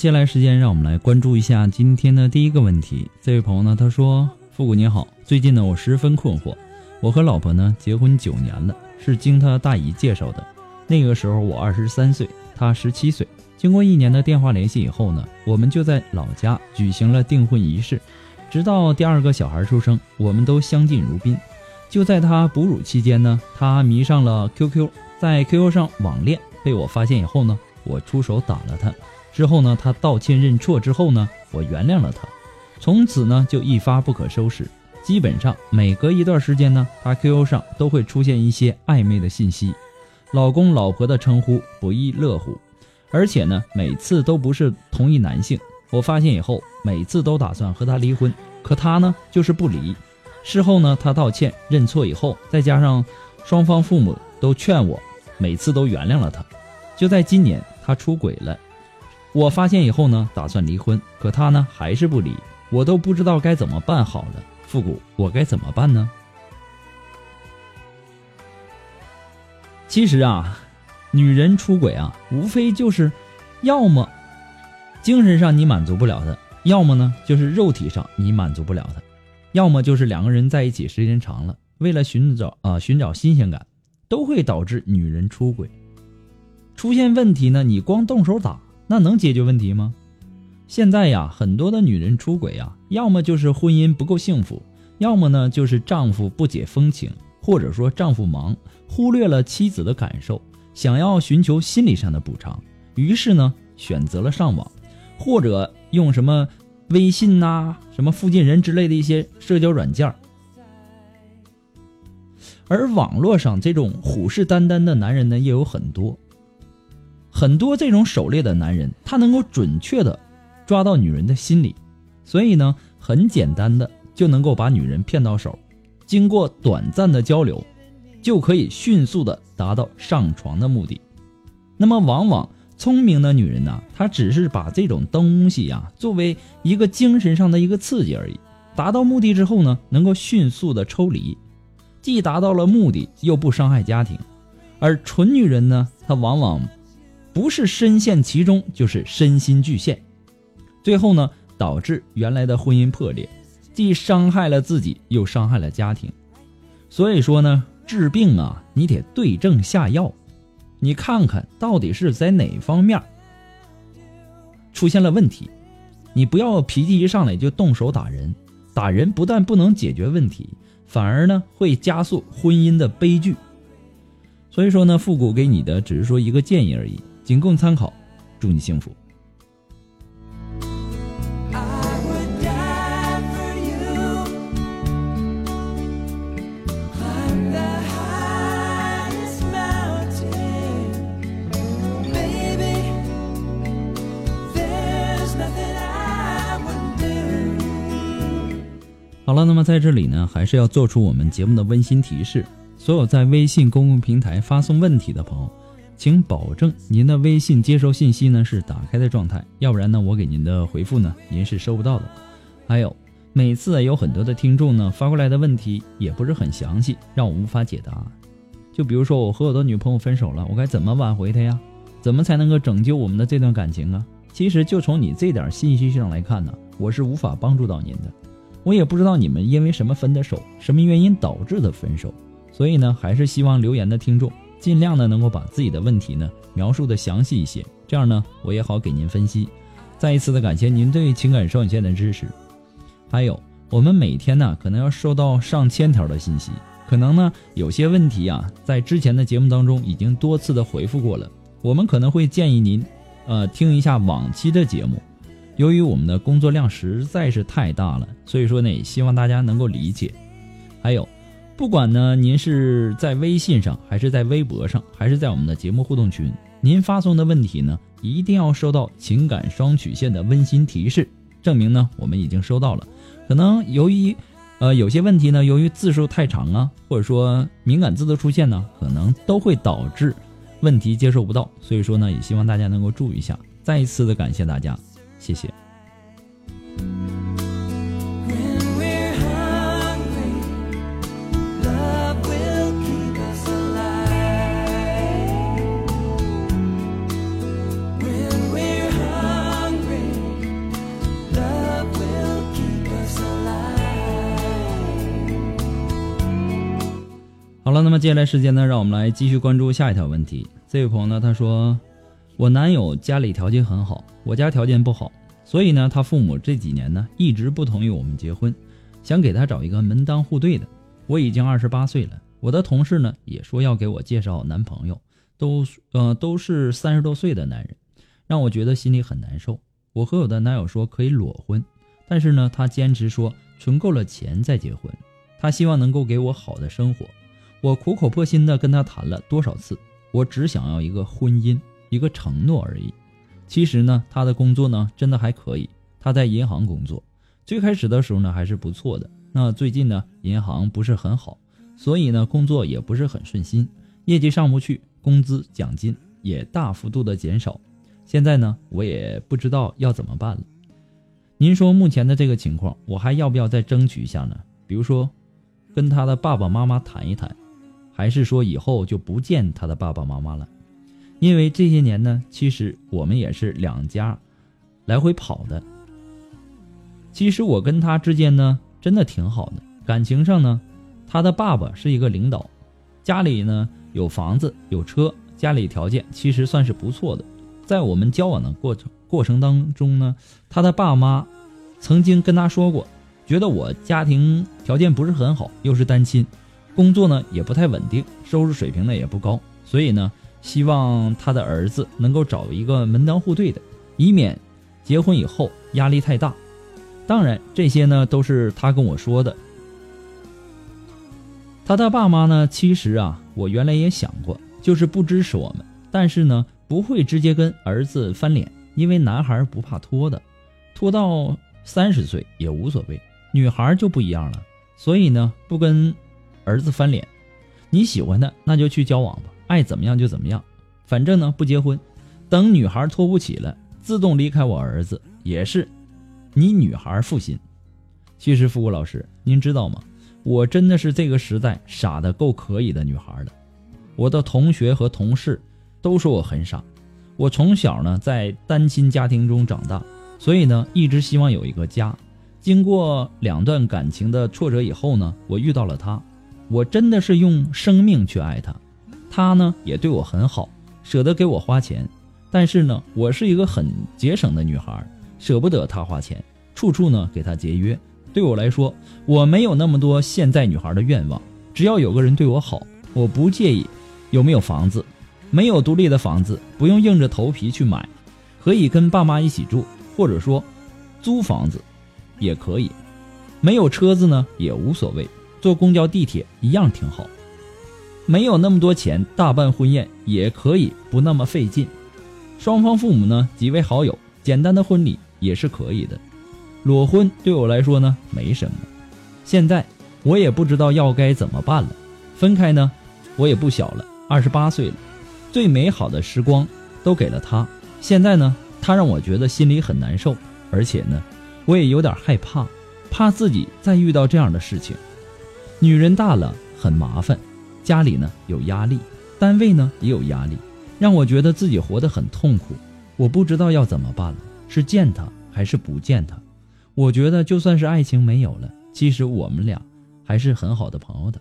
接下来时间，让我们来关注一下今天的第一个问题。这位朋友呢，他说：“复古你好，最近呢，我十分困惑。我和老婆呢，结婚九年了，是经他大姨介绍的。那个时候我二十三岁，他十七岁。经过一年的电话联系以后呢，我们就在老家举行了订婚仪式。直到第二个小孩出生，我们都相敬如宾。就在他哺乳期间呢，他迷上了 QQ，在 QQ 上网恋，被我发现以后呢，我出手打了他。”之后呢，他道歉认错之后呢，我原谅了他，从此呢就一发不可收拾。基本上每隔一段时间呢，他 QQ 上都会出现一些暧昧的信息，老公老婆的称呼不亦乐乎，而且呢每次都不是同一男性。我发现以后，每次都打算和他离婚，可他呢就是不离。事后呢，他道歉认错以后，再加上双方父母都劝我，每次都原谅了他。就在今年，他出轨了。我发现以后呢，打算离婚，可他呢还是不离，我都不知道该怎么办好了。复古，我该怎么办呢？其实啊，女人出轨啊，无非就是，要么精神上你满足不了她，要么呢就是肉体上你满足不了她，要么就是两个人在一起时间长了，为了寻找啊寻找新鲜感，都会导致女人出轨。出现问题呢，你光动手打。那能解决问题吗？现在呀，很多的女人出轨啊，要么就是婚姻不够幸福，要么呢就是丈夫不解风情，或者说丈夫忙，忽略了妻子的感受，想要寻求心理上的补偿，于是呢选择了上网，或者用什么微信呐、什么附近人之类的一些社交软件而网络上这种虎视眈眈的男人呢，也有很多。很多这种狩猎的男人，他能够准确的抓到女人的心理，所以呢，很简单的就能够把女人骗到手。经过短暂的交流，就可以迅速的达到上床的目的。那么，往往聪明的女人呢，她只是把这种东西呀作为一个精神上的一个刺激而已。达到目的之后呢，能够迅速的抽离，既达到了目的，又不伤害家庭。而蠢女人呢，她往往。不是深陷其中，就是身心俱陷，最后呢，导致原来的婚姻破裂，既伤害了自己，又伤害了家庭。所以说呢，治病啊，你得对症下药，你看看到底是在哪方面出现了问题，你不要脾气一上来就动手打人，打人不但不能解决问题，反而呢会加速婚姻的悲剧。所以说呢，复古给你的只是说一个建议而已，仅供参考。祝你幸福。好了，那么在这里呢，还是要做出我们节目的温馨提示：所有在微信公共平台发送问题的朋友，请保证您的微信接收信息呢是打开的状态，要不然呢，我给您的回复呢，您是收不到的。还有，每次有很多的听众呢发过来的问题也不是很详细，让我无法解答。就比如说，我和我的女朋友分手了，我该怎么挽回她呀？怎么才能够拯救我们的这段感情啊？其实就从你这点信息上来看呢，我是无法帮助到您的。我也不知道你们因为什么分的手，什么原因导致的分手，所以呢，还是希望留言的听众尽量呢能够把自己的问题呢描述的详细一些，这样呢我也好给您分析。再一次的感谢您对情感双线的支持。还有，我们每天呢可能要收到上千条的信息，可能呢有些问题啊在之前的节目当中已经多次的回复过了，我们可能会建议您，呃听一下往期的节目。由于我们的工作量实在是太大了，所以说呢，也希望大家能够理解。还有，不管呢您是在微信上，还是在微博上，还是在我们的节目互动群，您发送的问题呢，一定要收到情感双曲线的温馨提示，证明呢我们已经收到了。可能由于，呃，有些问题呢，由于字数太长啊，或者说敏感字的出现呢，可能都会导致问题接收不到。所以说呢，也希望大家能够注意一下。再一次的感谢大家。谢谢。接下来时间呢，让我们来继续关注下一条问题。这位朋友呢，他说。我男友家里条件很好，我家条件不好，所以呢，他父母这几年呢一直不同意我们结婚，想给他找一个门当户对的。我已经二十八岁了，我的同事呢也说要给我介绍男朋友，都呃都是三十多岁的男人，让我觉得心里很难受。我和我的男友说可以裸婚，但是呢，他坚持说存够了钱再结婚，他希望能够给我好的生活。我苦口婆心的跟他谈了多少次，我只想要一个婚姻。一个承诺而已。其实呢，他的工作呢真的还可以。他在银行工作，最开始的时候呢还是不错的。那最近呢，银行不是很好，所以呢工作也不是很顺心，业绩上不去，工资奖金也大幅度的减少。现在呢，我也不知道要怎么办了。您说目前的这个情况，我还要不要再争取一下呢？比如说，跟他的爸爸妈妈谈一谈，还是说以后就不见他的爸爸妈妈了？因为这些年呢，其实我们也是两家来回跑的。其实我跟他之间呢，真的挺好的，感情上呢，他的爸爸是一个领导，家里呢有房子有车，家里条件其实算是不错的。在我们交往的过程过程当中呢，他的爸妈曾经跟他说过，觉得我家庭条件不是很好，又是单亲，工作呢也不太稳定，收入水平呢也不高，所以呢。希望他的儿子能够找一个门当户对的，以免结婚以后压力太大。当然，这些呢都是他跟我说的。他的爸妈呢，其实啊，我原来也想过，就是不支持我们，但是呢，不会直接跟儿子翻脸，因为男孩不怕拖的，拖到三十岁也无所谓。女孩就不一样了，所以呢，不跟儿子翻脸。你喜欢的，那就去交往吧。爱怎么样就怎么样，反正呢不结婚，等女孩拖不起了，自动离开我儿子也是，你女孩负心。其实富国老师，您知道吗？我真的是这个时代傻的够可以的女孩了。我的同学和同事都说我很傻。我从小呢在单亲家庭中长大，所以呢，一直希望有一个家。经过两段感情的挫折以后呢，我遇到了他，我真的是用生命去爱他，他呢也对我很好，舍得给我花钱。但是呢，我是一个很节省的女孩，舍不得他花钱，处处呢给他节约。对我来说，我没有那么多现在女孩的愿望，只要有个人对我好，我不介意有没有房子，没有独立的房子，不用硬着头皮去买，可以跟爸妈一起住，或者说租房子。也可以，没有车子呢也无所谓，坐公交地铁一样挺好。没有那么多钱大办婚宴也可以不那么费劲。双方父母呢几位好友，简单的婚礼也是可以的。裸婚对我来说呢没什么。现在我也不知道要该怎么办了。分开呢，我也不小了，二十八岁了，最美好的时光都给了他。现在呢，他让我觉得心里很难受，而且呢。我也有点害怕，怕自己再遇到这样的事情。女人大了很麻烦，家里呢有压力，单位呢也有压力，让我觉得自己活得很痛苦。我不知道要怎么办了，是见他还是不见他？我觉得就算是爱情没有了，其实我们俩还是很好的朋友的。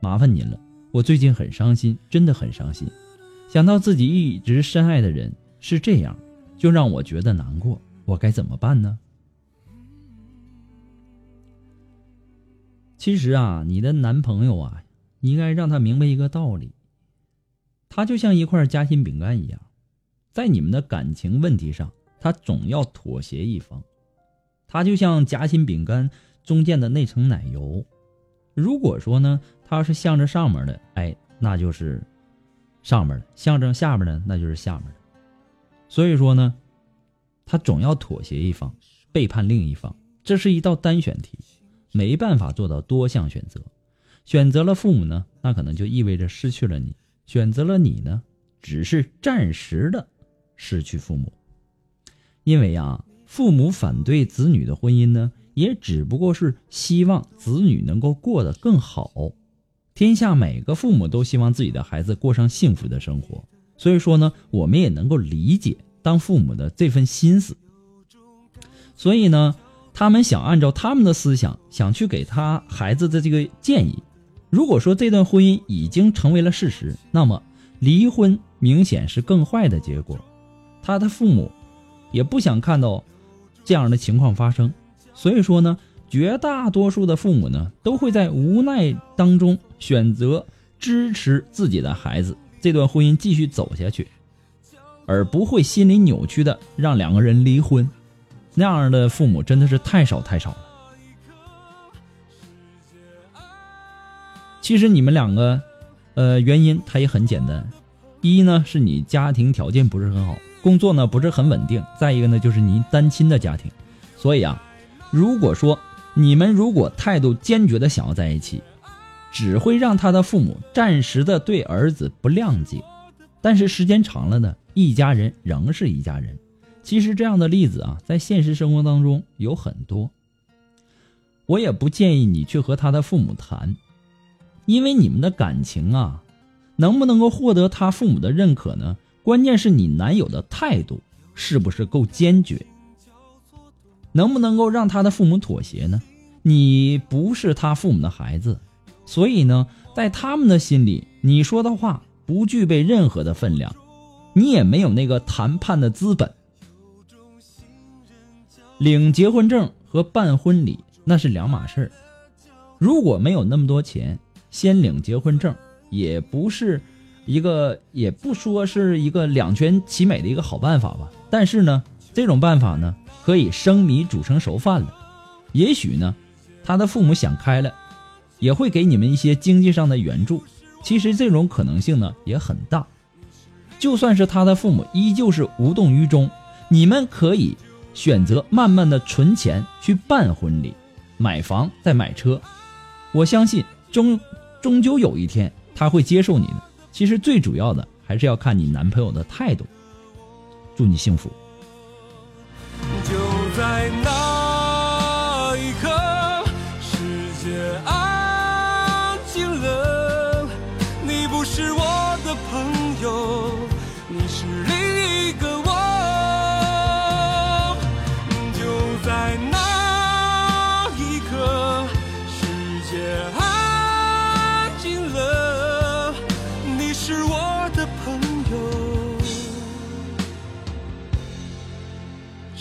麻烦您了，我最近很伤心，真的很伤心。想到自己一直深爱的人是这样，就让我觉得难过。我该怎么办呢？其实啊，你的男朋友啊，你应该让他明白一个道理。他就像一块夹心饼干一样，在你们的感情问题上，他总要妥协一方。他就像夹心饼干中间的那层奶油，如果说呢，他要是向着上面的，哎，那就是上面的；向着下面的，那就是下面的。所以说呢，他总要妥协一方，背叛另一方。这是一道单选题。没办法做到多项选择，选择了父母呢，那可能就意味着失去了你；选择了你呢，只是暂时的失去父母。因为啊，父母反对子女的婚姻呢，也只不过是希望子女能够过得更好。天下每个父母都希望自己的孩子过上幸福的生活，所以说呢，我们也能够理解当父母的这份心思。所以呢。他们想按照他们的思想，想去给他孩子的这个建议。如果说这段婚姻已经成为了事实，那么离婚明显是更坏的结果。他的父母也不想看到这样的情况发生，所以说呢，绝大多数的父母呢都会在无奈当中选择支持自己的孩子这段婚姻继续走下去，而不会心理扭曲的让两个人离婚。那样的父母真的是太少太少了。其实你们两个，呃，原因它也很简单，一呢是你家庭条件不是很好，工作呢不是很稳定，再一个呢就是你单亲的家庭。所以啊，如果说你们如果态度坚决的想要在一起，只会让他的父母暂时的对儿子不谅解，但是时间长了呢，一家人仍是一家人。其实这样的例子啊，在现实生活当中有很多。我也不建议你去和他的父母谈，因为你们的感情啊，能不能够获得他父母的认可呢？关键是你男友的态度是不是够坚决，能不能够让他的父母妥协呢？你不是他父母的孩子，所以呢，在他们的心里，你说的话不具备任何的分量，你也没有那个谈判的资本。领结婚证和办婚礼那是两码事儿。如果没有那么多钱，先领结婚证也不是一个，也不说是一个两全其美的一个好办法吧。但是呢，这种办法呢，可以生米煮成熟饭了。也许呢，他的父母想开了，也会给你们一些经济上的援助。其实这种可能性呢也很大。就算是他的父母依旧是无动于衷，你们可以。选择慢慢的存钱去办婚礼，买房再买车，我相信终终究有一天他会接受你的。其实最主要的还是要看你男朋友的态度。祝你幸福。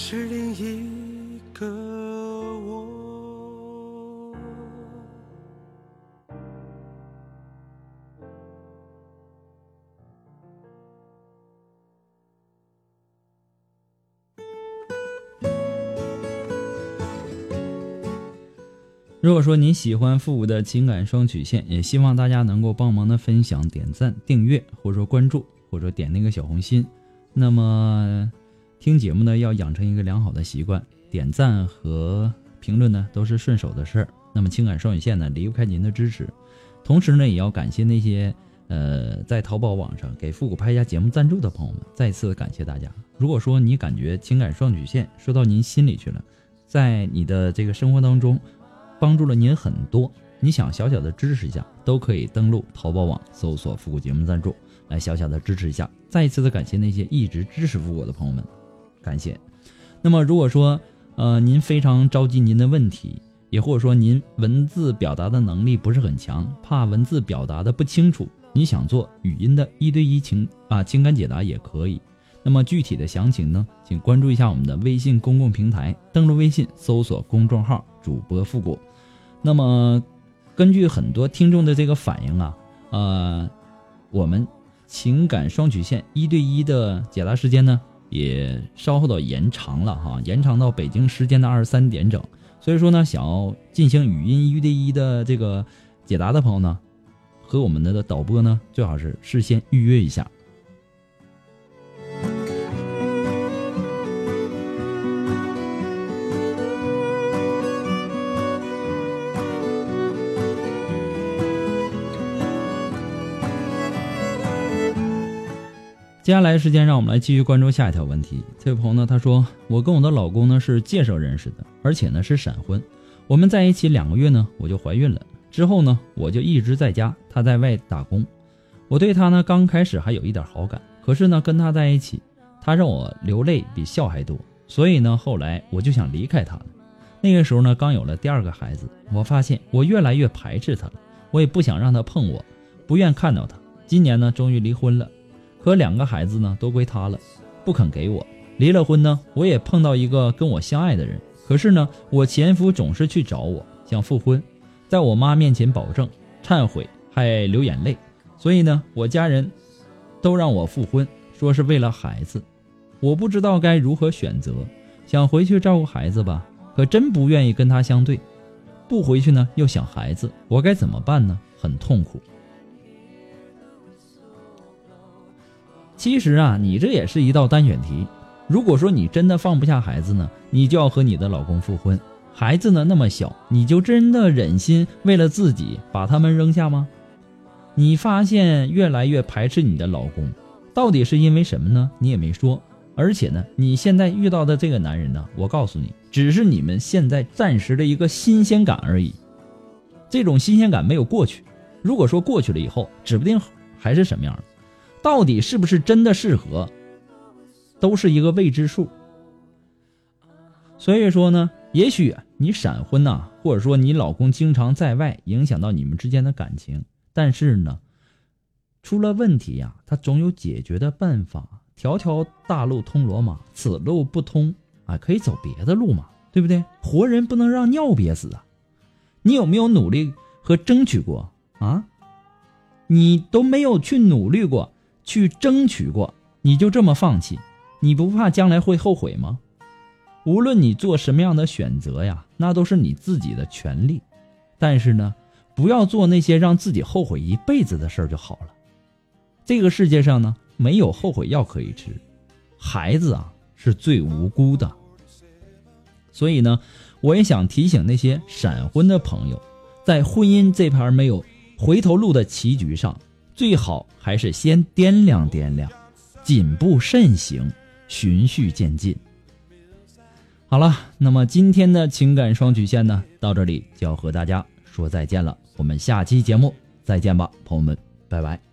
是另一个我。如果说你喜欢复古的情感双曲线，也希望大家能够帮忙的分享、点赞、订阅，或者说关注，或者点那个小红心。那么，听节目呢要养成一个良好的习惯，点赞和评论呢都是顺手的事儿。那么情感双曲线呢离不开您的支持，同时呢也要感谢那些呃在淘宝网上给复古拍下节目赞助的朋友们，再次感谢大家。如果说你感觉情感双曲线说到您心里去了，在你的这个生活当中。帮助了您很多，你想小小的支持一下，都可以登录淘宝网搜索“复古节目赞助”来小小的支持一下。再一次的感谢那些一直支持复古的朋友们，感谢。那么如果说呃您非常着急您的问题，也或者说您文字表达的能力不是很强，怕文字表达的不清楚，你想做语音的一对一情啊情感解答也可以。那么具体的详情呢，请关注一下我们的微信公共平台，登录微信搜索公众号“主播复古”。那么，根据很多听众的这个反应啊，呃，我们情感双曲线一对一的解答时间呢，也稍后的延长了哈，延长到北京时间的二十三点整。所以说呢，想要进行语音一对一的这个解答的朋友呢，和我们的导播呢，最好是事先预约一下。接下来时间，让我们来继续关注下一条问题。这位朋友呢，他说：“我跟我的老公呢是介绍认识的，而且呢是闪婚。我们在一起两个月呢，我就怀孕了。之后呢，我就一直在家，他在外打工。我对他呢刚开始还有一点好感，可是呢跟他在一起，他让我流泪比笑还多。所以呢，后来我就想离开他了。那个时候呢，刚有了第二个孩子，我发现我越来越排斥他了，我也不想让他碰我，不愿看到他。今年呢，终于离婚了。”可两个孩子呢都归他了，不肯给我。离了婚呢，我也碰到一个跟我相爱的人，可是呢，我前夫总是去找我想复婚，在我妈面前保证忏悔，还流眼泪。所以呢，我家人都让我复婚，说是为了孩子。我不知道该如何选择，想回去照顾孩子吧，可真不愿意跟他相对。不回去呢，又想孩子，我该怎么办呢？很痛苦。其实啊，你这也是一道单选题。如果说你真的放不下孩子呢，你就要和你的老公复婚。孩子呢那么小，你就真的忍心为了自己把他们扔下吗？你发现越来越排斥你的老公，到底是因为什么呢？你也没说。而且呢，你现在遇到的这个男人呢，我告诉你，只是你们现在暂时的一个新鲜感而已。这种新鲜感没有过去。如果说过去了以后，指不定还是什么样的。到底是不是真的适合，都是一个未知数。所以说呢，也许你闪婚呐，或者说你老公经常在外，影响到你们之间的感情。但是呢，出了问题呀，他总有解决的办法。条条大路通罗马，此路不通啊，可以走别的路嘛，对不对？活人不能让尿憋死啊！你有没有努力和争取过啊？你都没有去努力过。去争取过，你就这么放弃，你不怕将来会后悔吗？无论你做什么样的选择呀，那都是你自己的权利。但是呢，不要做那些让自己后悔一辈子的事儿就好了。这个世界上呢，没有后悔药可以吃，孩子啊是最无辜的。所以呢，我也想提醒那些闪婚的朋友，在婚姻这盘没有回头路的棋局上。最好还是先掂量掂量，谨步慎行，循序渐进。好了，那么今天的情感双曲线呢，到这里就要和大家说再见了。我们下期节目再见吧，朋友们，拜拜。